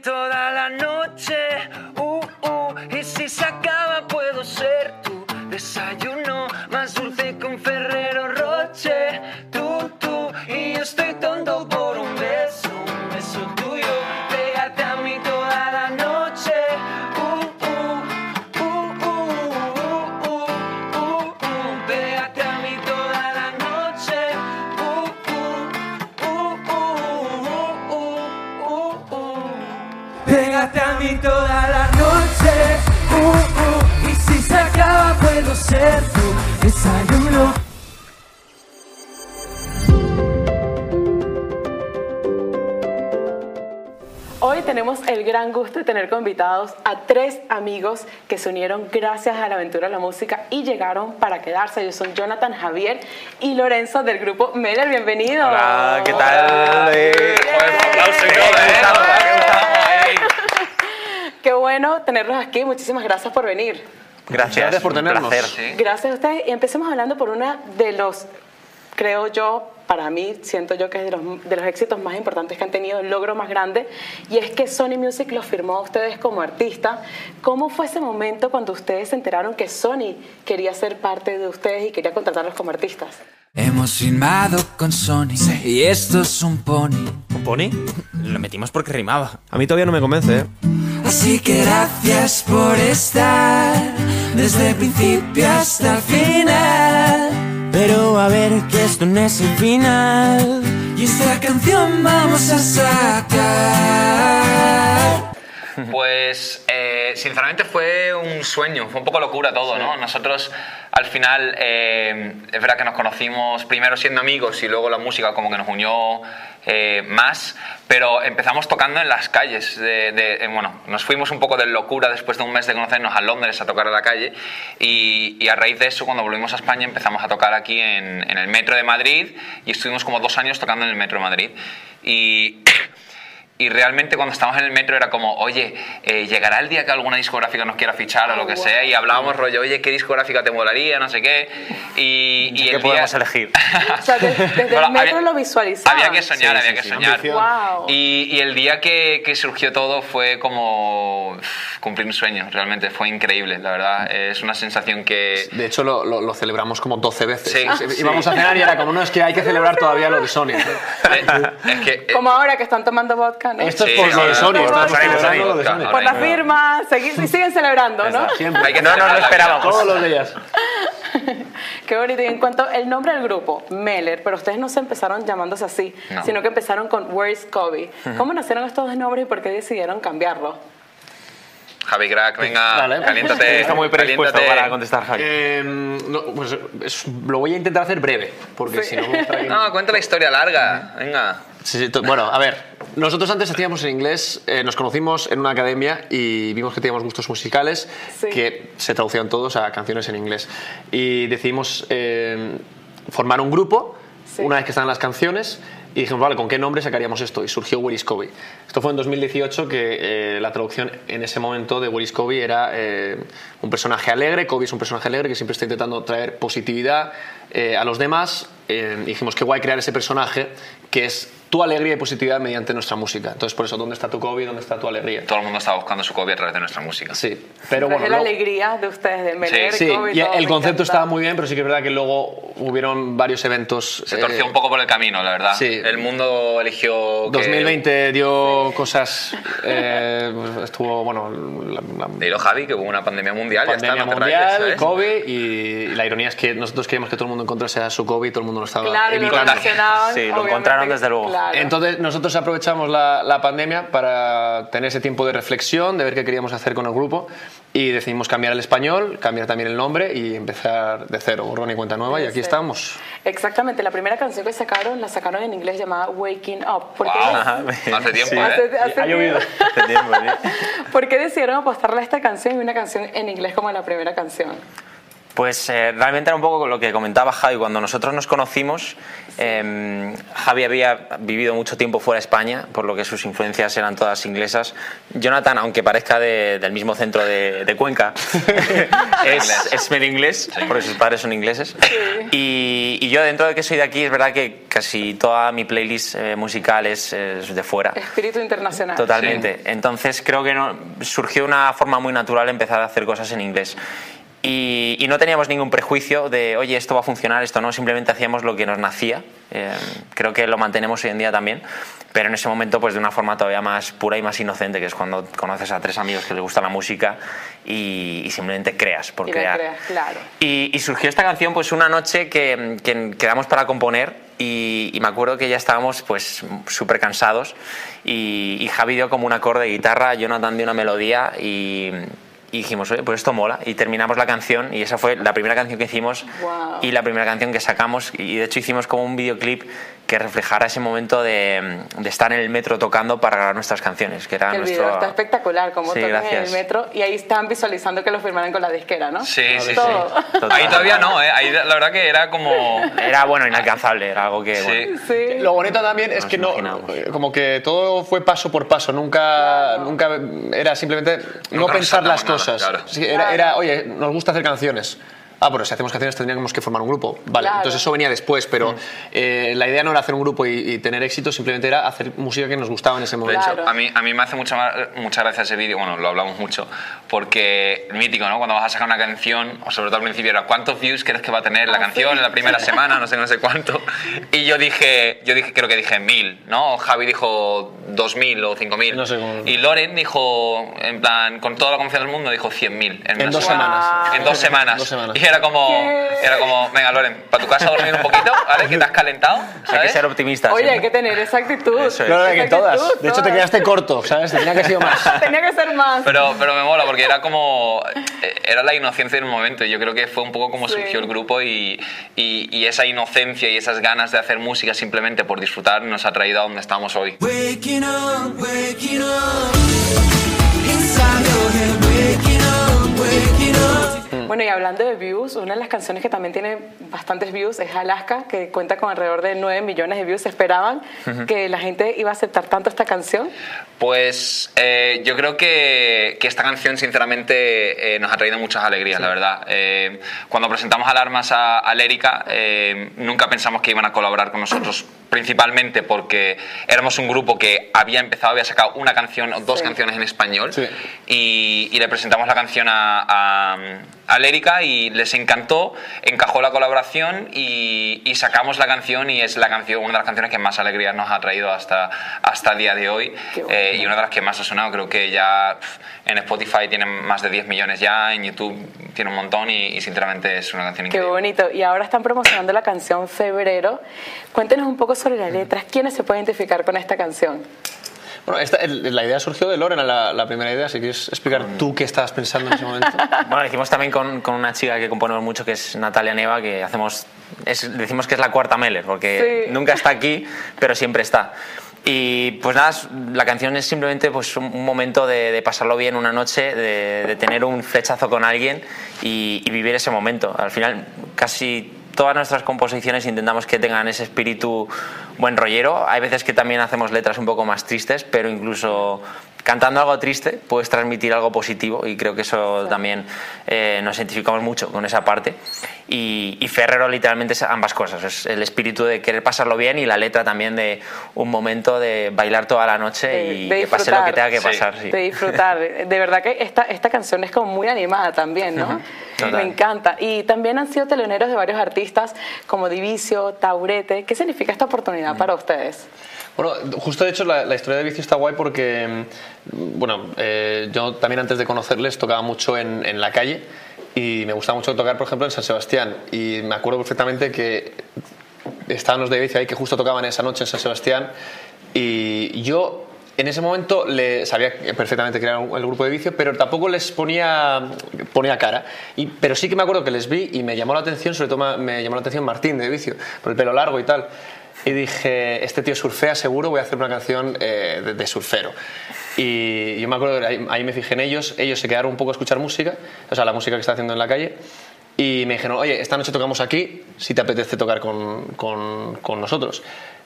toda la noche, a mí toda la noche, uh, uh, y si se acaba puedo ser tu desayuno. Hoy tenemos el gran gusto de tener como invitados a tres amigos que se unieron gracias a la aventura de la música y llegaron para quedarse. Ellos son Jonathan Javier y Lorenzo del grupo Meller. Bienvenidos. Hola, ¿qué tal? Eh, aplauso y todo, ¿eh? Qué bueno tenerlos aquí. Muchísimas gracias por venir. Gracias, Gracias por tenernos. placer. Gracias a ustedes. Y empecemos hablando por una de los, creo yo, para mí, siento yo que es de los, de los éxitos más importantes que han tenido, el logro más grande, y es que Sony Music los firmó a ustedes como artista. ¿Cómo fue ese momento cuando ustedes se enteraron que Sony quería ser parte de ustedes y quería contratarlos como artistas? Hemos firmado con Sony y esto es un pony. ¿Un pony? Lo metimos porque rimaba. A mí todavía no me convence, ¿eh? Así que gracias por estar desde el principio hasta el final. Pero a ver que esto no es el final. Y esta canción vamos a sacar. Pues eh, sinceramente fue un sueño, fue un poco locura todo, ¿no? Nosotros al final eh, es verdad que nos conocimos primero siendo amigos y luego la música como que nos unió eh, más, pero empezamos tocando en las calles. De, de- eh, bueno, nos fuimos un poco de locura después de un mes de conocernos a Londres a tocar a la calle y, y a raíz de eso cuando volvimos a España empezamos a tocar aquí en, en el metro de Madrid y estuvimos como dos años tocando en el metro de Madrid. Y y realmente cuando estábamos en el metro era como, oye, eh, llegará el día que alguna discográfica nos quiera fichar o lo que sea, y hablábamos rollo, oye, ¿qué discográfica te molaría? No sé qué. Y, y ¿Qué el día- podemos elegir? O sea, de- desde Bueno, el metro había- lo visualizaban. Había que soñar, Sí, había sí, que sí, soñar. Wow. Y, y el día que, que surgió todo fue como cumplir un sueño, realmente fue increíble, la verdad. Es una sensación que... De hecho, lo, lo- lo celebramos como 12 veces. Sí. Sí, Íbamos a cenar y era como, no, es que hay que celebrar todavía lo de Sony. Es que... Como ahora que están tomando vodka, ¿no? Esto Sí, es por lo de Sony, estamos ahora- celebrando lo de ahora- Sony. Por la firma, y siguen celebrando, ¿no? Siempre. Hay que No nos lo esperábamos. Todos los días. Qué bonito. Y en cuanto al nombre del grupo, Meller, pero ustedes no se empezaron llamándose así, No. sino que empezaron con Where's Kobe. ¿Cómo nacieron estos dos nombres y por qué decidieron cambiarlo? Javi Crack, venga, Vale. caliéntate. Está muy predispuesto caliéntate. para contestar, Javi. Eh, no, pues es- lo voy a intentar hacer breve, porque si no me No, cuenta la historia larga, venga. Sí, sí, bueno, a ver, nosotros antes hacíamos en inglés, eh, nos conocimos en una academia y vimos que teníamos gustos musicales Sí. que se traducían todos a canciones en inglés. Y decidimos eh, formar un grupo Sí. una vez que estaban las canciones y dijimos, vale, ¿con qué nombre sacaríamos esto? Y surgió Where is Kobe. Esto fue en 2018 que eh, la traducción en ese momento de Where is Kobe era eh, un personaje alegre, Kobe es un personaje alegre que siempre está intentando traer positividad eh, a los demás. Eh, dijimos, qué guay crear ese personaje que es tu alegría y positividad mediante nuestra música. Entonces, por eso, ¿dónde está tu Kobe? ¿Dónde está tu alegría? Todo el mundo estaba buscando su copia a través de nuestra música. Sí, pero bueno. la luego- alegría de ustedes, de Meller, Sí, Kobe y y todo, el concepto encanta. estaba muy bien, pero sí que es verdad que luego hubieron varios eventos. Se eh, torció un poco por el camino, la verdad. sí. El mundo eligió. que- 2020 dio cosas. eh, pues estuvo, bueno, la, la Dilo, Javi, que hubo una pandemia mundial. ya pandemia está, no te mundial. COVID, y la ironía es que nosotros queríamos que todo el mundo encontrase a su COVID y todo el mundo lo estaba Claro, lo. Sí, lo encontraron desde luego. claro. Entonces nosotros aprovechamos la, la pandemia para tener ese tiempo de reflexión, de ver qué queríamos hacer con el grupo y decidimos cambiar el español, cambiar también el nombre y empezar de cero, borrón y cuenta nueva y aquí Sí. estamos. Exactamente, la primera canción que sacaron la sacaron en inglés llamada Waking Up. ¿Por qué, Wow. Hace tiempo, Sí. ¿eh? Hace- hace Ha llovido. tiempo. Hace tiempo, sí. ¿Por qué decidieron apostarle a esta canción y una canción en inglés como la primera canción? Pues eh, realmente era un poco lo que comentaba Javi. Cuando nosotros nos conocimos, eh, Javi había vivido mucho tiempo fuera de España, por lo que sus influencias eran todas inglesas. Jonathan, aunque parezca de- del mismo centro de, de Cuenca, es, es medio inglés, porque sus padres son ingleses. Y, y yo, dentro de que soy de aquí, es verdad que casi toda mi playlist eh, musical es, es de fuera. Espíritu internacional. Totalmente. Entonces creo que no, surgió una forma muy natural empezar a hacer cosas en inglés. Y, y no teníamos ningún prejuicio de, oye, esto va a funcionar, esto no, simplemente hacíamos lo que nos nacía. Eh, creo que lo mantenemos hoy en día también, pero en ese momento pues de una forma todavía más pura y más inocente, que es cuando conoces a tres amigos que les gusta la música y, y simplemente creas por Y crear. creas, claro. Y, surgió esta canción pues una noche que, que quedamos para componer y, y me acuerdo que ya estábamos pues súper cansados y, y Javi dio como un acorde de guitarra, Jonathan dio una melodía y, y dijimos, oye, pues esto mola y terminamos la canción y esa fue la primera canción que hicimos y la primera canción que sacamos y de hecho hicimos como un videoclip que reflejara ese momento de, de estar en el metro tocando para grabar nuestras canciones, que era El nuestro... video está espectacular, como Sí, tocan en el metro y ahí estaban visualizando que lo firmaran con la disquera, ¿no? Sí, sí, sí. Total. Ahí todavía no, ¿eh? Ahí la verdad que era como... Era bueno, inalcanzable, era algo que... Sí. bueno, Sí. Lo bonito también es Nos que no, imaginamos. como que todo fue paso por paso, nunca, nunca era simplemente no Nunca nos pensar las nada, cosas. claro. Sí, era, Claro. era, oye, nos gusta hacer canciones. Ah, pero si hacemos canciones tendríamos que formar un grupo. Vale, Claro. entonces eso venía después, pero eh, la idea no era hacer un grupo y, y tener éxito, simplemente era hacer música que nos gustaba en ese De momento. hecho, Claro. a mí, a mí me hace mucha, mucha gracia ese vídeo, bueno, lo hablamos mucho, porque mítico, ¿no? Cuando vas a sacar una canción, o sobre todo al principio era, ¿cuántos views crees que va a tener la Ah, canción sí. en la primera semana? No sé, no sé cuánto. Y yo dije, yo dije, creo que dije mil, ¿no? Javi dijo dos mil o cinco mil. No sé cómo- Y Loren dijo, en plan, con toda la confianza del mundo, dijo cien mil. En dos semanas. En dos semanas. Dos semanas. Y era como, ¿Qué? era como, venga, Loren, para tu casa a dormir un poquito, ¿vale? Que te has calentado, hay que ¿sabes? ser optimistas. Oye, hay siempre. que tener esa actitud. Eso es. Claro, Esa que actitud, todas. De hecho, te quedaste corto, ¿sabes? Tenía que haber sido más. Tenía que ser más. Pero, pero me mola porque era como. eh, Era la inocencia del momento. Yo creo que fue un poco como Sí. surgió el grupo y, y, y esa inocencia y esas ganas de hacer música simplemente por disfrutar nos ha traído a donde estamos hoy. Waking up, waking up. Bueno, y hablando de views, una de las canciones que también tiene bastantes views es Alaska, que cuenta con alrededor de 9 millones de views. ¿Esperaban que la gente iba a aceptar tanto esta canción? Pues eh, yo creo que, que esta canción sinceramente eh, nos ha traído muchas alegrías, la verdad. Eh, cuando presentamos Alarmas a, a Lérica, eh, nunca pensamos que iban a colaborar con nosotros, principalmente porque éramos un grupo que había empezado, había sacado una canción o dos Sí. canciones en español Sí. y, y le presentamos la canción a, a, a Lérica y les encantó, encajó la colaboración y, y sacamos la canción y es la canción, una de las canciones que más alegrías nos ha traído hasta, hasta el día de hoy Qué bueno. Eh, y una de las que más ha sonado. Creo que ya en Spotify tienen más de 10 millones ya, en YouTube tiene un montón y, y sinceramente es una canción Qué increíble. bonito. Y ahora están promocionando la canción Febrero. Cuéntenos un poco sobre las letras. ¿Quiénes se pueden identificar con esta canción? Bueno, esta- el- la idea surgió de Lorena, la, la primera idea. Si quieres explicar tú qué estabas pensando en ese momento. Bueno, lo hicimos también con, con una chica que componemos mucho, que es Natalia Neva, que hacemos, es- decimos que es la cuarta Meller, porque Sí. nunca está aquí, pero siempre está. Y pues nada, la canción es simplemente pues, un, un momento de, de pasarlo bien una noche, de, de tener un flechazo con alguien y, y vivir ese momento. Al final, casi todas nuestras composiciones intentamos que tengan ese espíritu buen rollero. Hay veces que también hacemos letras un poco más tristes, pero incluso cantando algo triste puedes transmitir algo positivo y creo que eso también eh, nos identificamos mucho con esa parte. Y, y Ferrero literalmente es ambas cosas, es el espíritu de querer pasarlo bien y la letra también de un momento de bailar toda la noche De- y de que pase lo que tenga que Sí. pasar. sí. De disfrutar. De verdad que esta, esta canción es como muy animada también, ¿no? Total. Me encanta. Y también han sido teloneros de varios artistas como Divicio, Taurete. ¿Qué significa esta oportunidad para ustedes? Bueno, justo de hecho la, la historia de Vicio está guay porque, mm, bueno, eh, yo también antes de conocerles tocaba mucho en, en la calle y me gustaba mucho tocar, por ejemplo, en San Sebastián. Y me acuerdo perfectamente que estaban los de Vicio ahí que justo tocaban esa noche en San Sebastián y yo en ese momento le sabía perfectamente que era el grupo de vicio, pero tampoco les ponía, ponía cara. Y, pero sí que me acuerdo que les vi y me llamó la atención, sobre todo me, llamó la atención Martín de vicio, por el pelo largo y tal. Y dije, este tío surfea seguro, voy a hacer una canción eh, de, de surfero. Y yo me acuerdo ahí, ahí me fijé en ellos, ellos se quedaron un poco a escuchar música, o sea, la música que está haciendo en la calle. Y me dijeron, oye, esta noche tocamos aquí, si te apetece tocar con, con, con nosotros.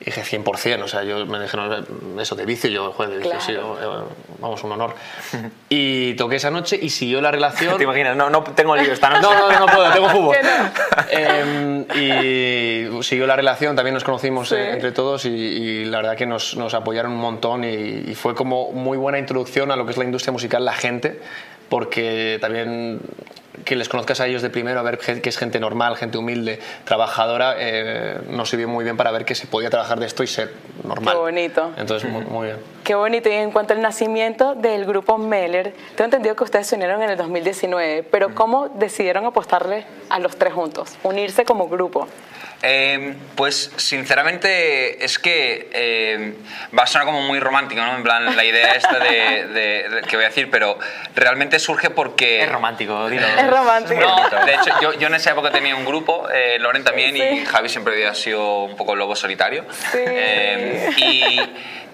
Y dije, 100%, o sea, yo me dijeron eso de vicio, yo, joder, de vicio, Claro. sí, eh, vamos, un honor. Y toqué esa noche y siguió la relación. ¿Te imaginas? No, no tengo lío esta noche. No, no, no puedo, tengo fútbol. Eh, y siguió la relación, también nos conocimos Sí. eh, entre todos y, y la verdad que nos, nos apoyaron un montón y, y fue como muy buena introducción a lo que es la industria musical, la gente, porque también que les conozcas a ellos de primero, a ver que es gente normal, gente humilde, trabajadora, eh, nos sirvió muy bien para ver que se podía trabajar de esto y ser normal. Qué bonito. Entonces, muy, muy bien. Qué bonito. Y en cuanto al nacimiento del grupo Meller, tengo entendido que ustedes se unieron en el 2019, pero ¿cómo decidieron apostarle a los tres juntos, unirse como grupo? Eh, pues sinceramente es que eh, va a sonar como muy romántico, ¿no? En plan, la idea esta de, de- de- que voy a decir, pero realmente surge porque... Es romántico, dilo. Es romántico. No, de hecho, yo, yo en esa época tenía un grupo, eh, Loren también, Sí. y Javi siempre había sido un poco lobo solitario. Sí. Eh, y,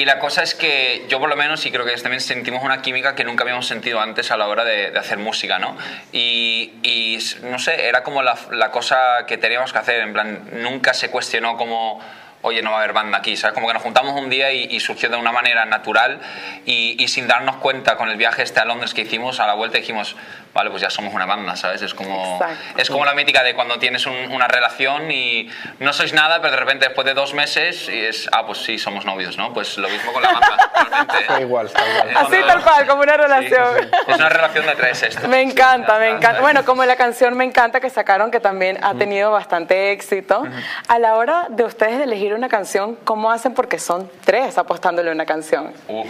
y la cosa es que yo por lo menos, y creo que ellos también sentimos una química que nunca habíamos sentido antes a la hora de, de hacer música, ¿no? Y, y, no sé, era como la, la cosa que teníamos que hacer, en plan, nunca se cuestionó como oye, no va a haber banda aquí, ¿sabes? Como que nos juntamos un día y, surgió de una manera natural y, y sin darnos cuenta con el viaje este a Londres que hicimos, a la vuelta dijimos, vale, pues ya somos una banda, ¿sabes? Es como, Exacto. es como la mítica de cuando tienes un- una relación y no sois nada, pero de repente después de dos meses y es, ah, pues sí, somos novios, ¿no? Pues lo mismo con la banda. realmente. Fue igual, está igual. Eh, Así tal cual, como una relación. Es una relación de tres esto. Me encanta, me encanta. Bueno, como la canción Me encanta que sacaron, que también ha tenido bastante éxito. A la hora de ustedes de elegir una canción, ¿cómo hacen? Porque son tres apostándole a una canción. Uh,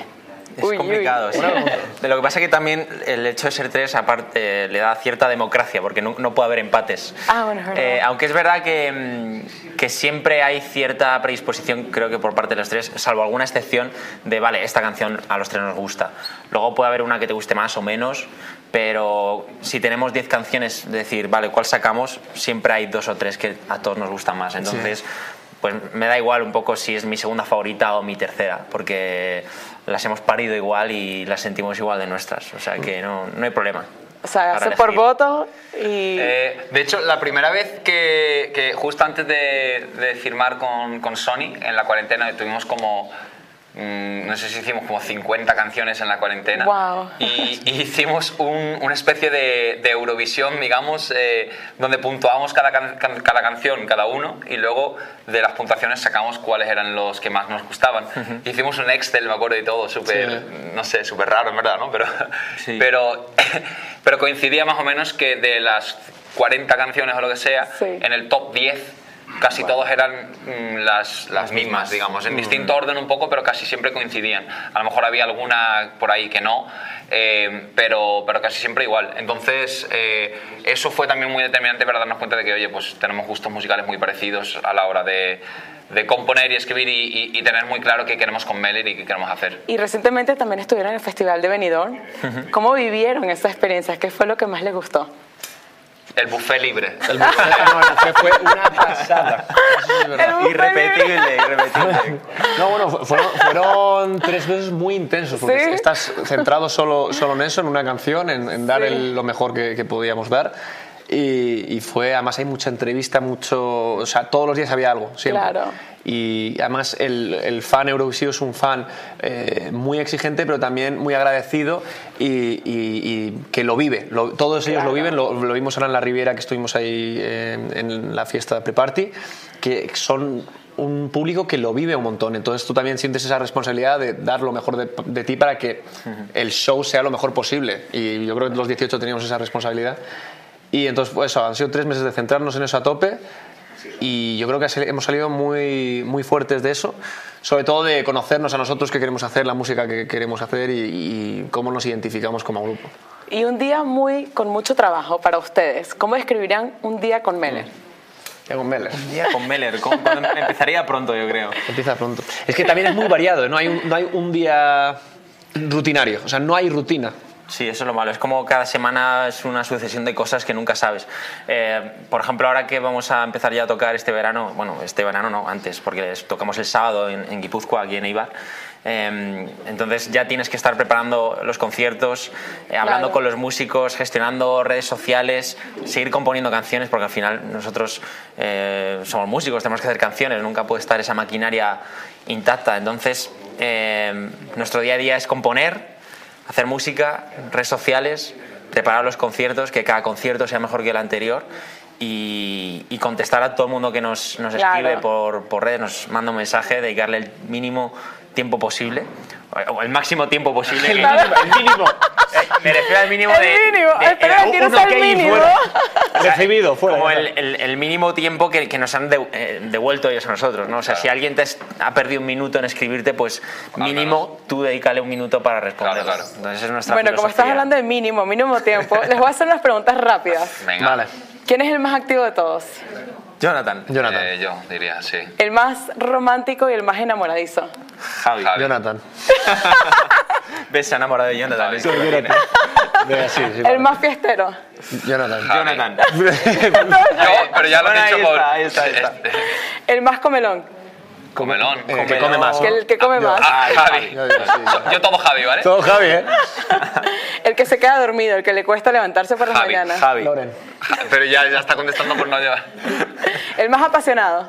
Es Uy, uy. complicado, sí. De lo que pasa es que también el hecho de ser tres aparte, eh, le da cierta democracia, porque no, no puede haber empates. Ah, bueno. Eh, aunque es verdad que, mm, que siempre hay cierta predisposición, creo que por parte de los tres, salvo alguna excepción, de, vale, esta canción a los tres nos gusta. Luego puede haber una que te guste más o menos, pero si tenemos 10 canciones, decir, vale, ¿cuál sacamos? Siempre hay dos o tres que a todos nos gustan más. Entonces, pues me da igual un poco si es mi segunda favorita o mi tercera, porque las hemos parido igual y las sentimos igual de nuestras. O sea que no, no hay problema. O sea, hace por voto y... Eh, de hecho, la primera vez que, que justo antes de, de firmar con, con Sony, en la cuarentena, tuvimos como, no sé si hicimos como 50 canciones en la cuarentena. Guau. Y, y hicimos un- una especie de, de Eurovisión, digamos, eh, donde puntuábamos cada, can- cada canción, cada uno, y luego de las puntuaciones sacamos cuáles eran los que más nos gustaban. Hicimos un Excel, me acuerdo y todo, súper, Sí. no sé, súper raro, en verdad, ¿no? Pero, Sí. pero, pero coincidía más o menos que de las 40 canciones o lo que sea, Sí. en el top 10 casi todos eran mm, las, las mismas, digamos, en distinto orden un poco, pero casi siempre coincidían. A lo mejor había alguna por ahí que no, eh, pero, pero casi siempre igual. Entonces, eh, eso fue también muy determinante para darnos cuenta de que, oye, pues tenemos gustos musicales muy parecidos a la hora de, de componer y escribir y, y- y tener muy claro qué queremos con Meller y qué queremos hacer. Y recientemente también estuvieron en el Festival de Benidorm. ¿Cómo vivieron esa experiencia? ¿Qué fue lo que más les gustó? El buffet libre. El buffet, no, el buffet fue una pasada. Eso es Irrepetible, irrepetible. No, bueno, fu- fueron, fueron tres meses muy intensos, porque ¿Sí? estás centrado solo, solo en eso, en una canción, en, en dar Sí. el- lo mejor que, que podíamos dar. Y, y fue, además hay mucha entrevista, mucho, o sea, todos los días había algo, siempre. Claro. Y además el, el fan Eurovisivo es un fan eh, muy exigente, pero también muy agradecido y, y- y que lo vive. Lo- todos ellos lo viven, lo, lo vimos ahora en la Riviera que estuvimos ahí eh, en la fiesta pre-party, que son un público que lo vive un montón. Entonces tú también sientes esa responsabilidad de dar lo mejor de, de ti para que el show sea lo mejor posible. Y yo creo que los 18 teníamos esa responsabilidad. Y entonces, pues eso, han sido tres meses de centrarnos en eso a tope y yo creo que hemos salido muy, muy fuertes de eso, sobre todo de conocernos a nosotros qué queremos hacer, la música que queremos hacer y, y cómo nos identificamos como grupo. Y un día muy con mucho trabajo para ustedes. ¿Cómo describirían un día con Meller? Ya con Meller. Un día con Meller, empezaría pronto, yo creo. Empieza pronto. Es que también es muy variado, no hay un, no hay un día rutinario, o sea, no hay rutina. Sí, eso es lo malo. Es como cada semana es una sucesión de cosas que nunca sabes. Eh, por ejemplo, ahora que vamos a empezar ya a tocar este verano, bueno, este verano no, antes, porque les tocamos el sábado en, en Guipúzcoa, aquí en Eibar. eh, entonces ya tienes que estar preparando los conciertos, eh, hablando Claro. con los músicos, gestionando redes sociales, seguir componiendo canciones, porque al final nosotros eh, somos músicos, tenemos que hacer canciones, nunca puede estar esa maquinaria intacta. Entonces, eh, nuestro día a día es componer, hacer música, redes sociales, preparar los conciertos, que cada concierto sea mejor que el anterior. Y, y contestar a todo el mundo que nos, nos Claro. escribe por, por redes, nos manda un mensaje, dedicarle el mínimo tiempo posible, o el máximo tiempo posible. El mínimo, el mínimo. Eh, Me refiero al mínimo El de. mínimo, de- espera, quiero un ser ok y mínimo. fuera. Recibido, fuera. Como el, el- el mínimo tiempo que, que nos han de- eh, devuelto ellos a nosotros, ¿no? O sea, si alguien te ha perdido un minuto en escribirte, pues mínimo tú dedícale un minuto para responder. Claro, claro. Entonces es nuestra Bueno, como estás filosofía. hablando de mínimo, mínimo tiempo, les voy a hacer unas preguntas rápidas. Venga. Vale. ¿Quién es el más activo de todos? Jonathan, Jonathan. Eh, yo diría, sí. El más romántico y el más enamoradizo. Javi. Javi. Jonathan. ¿Ves? Se ha enamorado de Jonathan. Javi. es que- Jonathan. Venga, sí, sí, El vale. más fiestero. Jonathan. Jonathan. Yo, pero ya lo he Bueno, dicho por... está, ahí está, ahí está. Este, El más comelón. Comelón. Eh, que come más. Que el que come más. Ah, Javi. Yo digo, sí. Yo todo Javi, ¿vale? Todo Javi, ¿eh? El que se queda dormido, el que le cuesta levantarse por las Javi, mañanas. Javi. Loren. Pero ya, ya está contestando por no llevar. El más apasionado.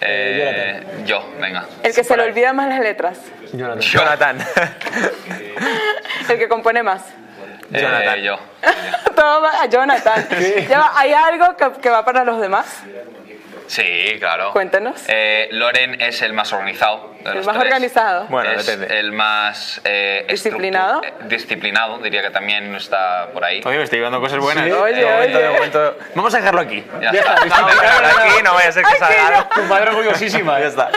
Eh, yo, venga. El que se le olvida más las letras. Jonathan. Jonathan. El que compone más. Eh, Jonathan. yo. Todo va a Jonathan. Ya va, ¿Hay algo que, que va para los demás? Sí, claro. Cuéntanos. Eh, Loren es el más organizado. de El los más tres. organizado. Bueno, es depende. el más eh, ¿Disciplinado? eh, disciplinado, diría que también está por ahí. Oye, me estoy llevando cosas buenas. Sí. Oye, De momento, oye. de momento- Vamos a dejarlo aquí. Ya Ya está. está, Vamos a dejarlo aquí, no vaya a ser que salga. Tu madre orgullosísima. Ya está.